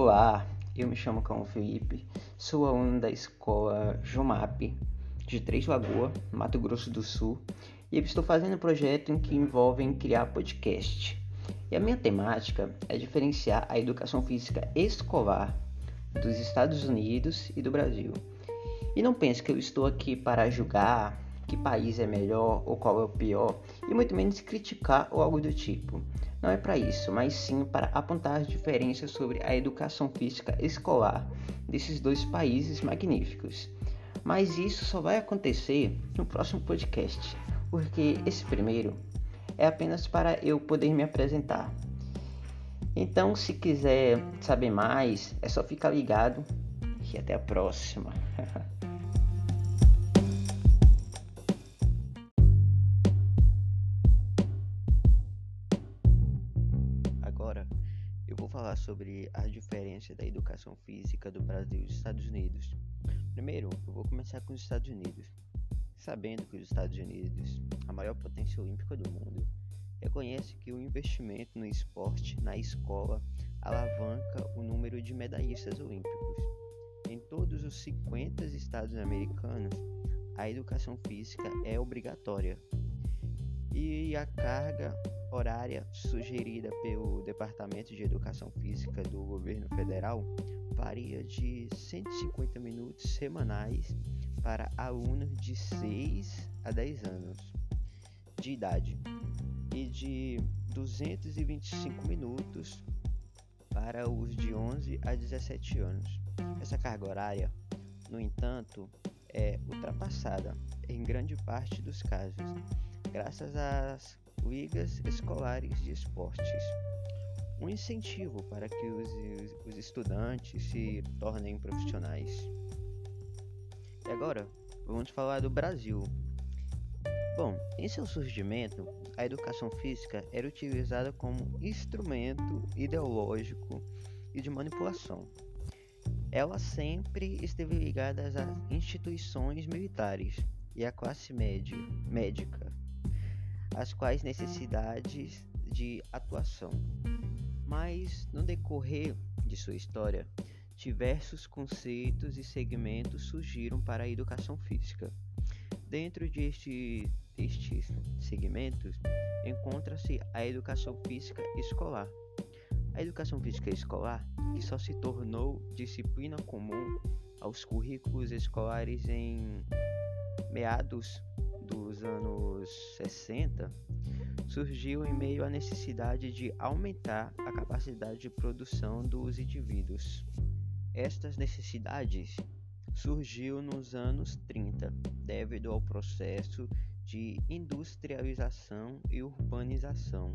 Olá, eu me chamo Cão Felipe, sou aluno da escola Jumap de Três Lagoas, Mato Grosso do Sul, e estou fazendo um projeto em que envolve criar podcast. E a minha temática é diferenciar a educação física escolar dos Estados Unidos e do Brasil. E não pense que eu estou aqui para julgar que país é melhor ou qual é o pior, e muito menos criticar ou algo do tipo. Não é para isso, mas sim para apontar as diferenças sobre a educação física escolar desses dois países magníficos. Mas isso só vai acontecer no próximo podcast, porque esse primeiro é apenas para eu poder me apresentar. Então, se quiser saber mais, é só ficar ligado e até a próxima. falar sobre as diferenças da educação física do Brasil e dos Estados Unidos. Primeiro, eu vou começar com os Estados Unidos. Sabendo que os Estados Unidos, a maior potência olímpica do mundo, reconhece que o investimento no esporte na escola alavanca o número de medalhistas olímpicos. Em todos os 50 estados americanos, a educação física é obrigatória e a carga horária sugerida pelo Departamento de Educação Física do governo federal varia de 150 minutos semanais para alunos de 6 a 10 anos de idade e de 225 minutos para os de 11 a 17 anos. Essa carga horária, no entanto, é ultrapassada em grande parte dos casos, graças às ligas escolares de esportes. Um incentivo para que os, os estudantes se tornem profissionais. E agora, vamos falar do Brasil. Bom, em seu surgimento, a educação física era utilizada como instrumento ideológico e de manipulação. Ela sempre esteve ligada às instituições militares e à classe média, médica, as quais necessidades de atuação. Mas no decorrer de sua história, diversos conceitos e segmentos surgiram para a educação física. Dentro de este, destes segmentos, encontra-se a educação física escolar. A educação física escolar, que só se tornou disciplina comum aos currículos escolares em meados dos anos 60 surgiu em meio à necessidade de aumentar a capacidade de produção dos indivíduos. Estas necessidades surgiu nos anos 30, devido ao processo de industrialização e urbanização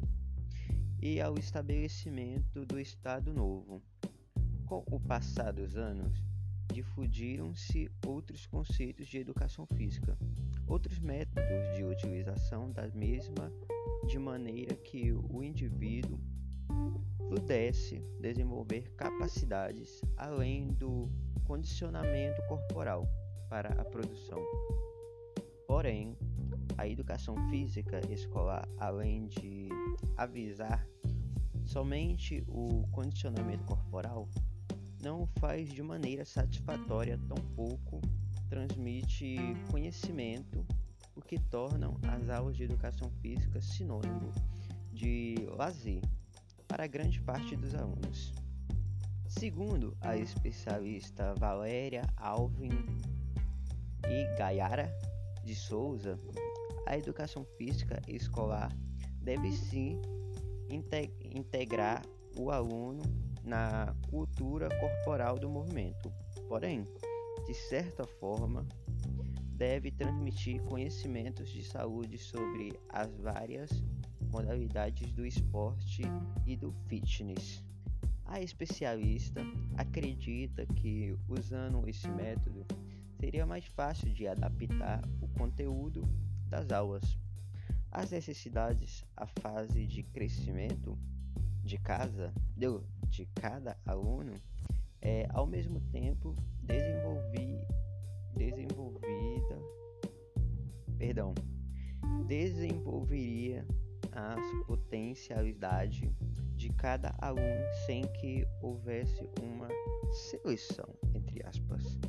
e ao estabelecimento do Estado Novo. Com o passar dos anos, difundiram-se outros conceitos de educação física, outros métodos de utilização da mesma, de maneira que o indivíduo pudesse desenvolver capacidades além do condicionamento corporal para a produção. Porém, a educação física escolar, além de avisar somente o condicionamento corporal, não o faz de maneira satisfatória, tampouco transmite conhecimento, o que tornam as aulas de educação física sinônimo de lazer para grande parte dos alunos. Segundo a especialista Valéria Alvin e Gaiara de Souza, a educação física escolar deve sim integrar o aluno na cultura corporal do movimento. Porém, de certa forma, deve transmitir conhecimentos de saúde sobre as várias modalidades do esporte e do fitness. A especialista acredita que, usando esse método, seria mais fácil de adaptar o conteúdo das aulas às necessidades, à fase de crescimento de casa, de cada aluno é ao mesmo tempo desenvolvi, desenvolvida, perdão, desenvolveria a potencialidade de cada aluno sem que houvesse uma seleção, entre aspas.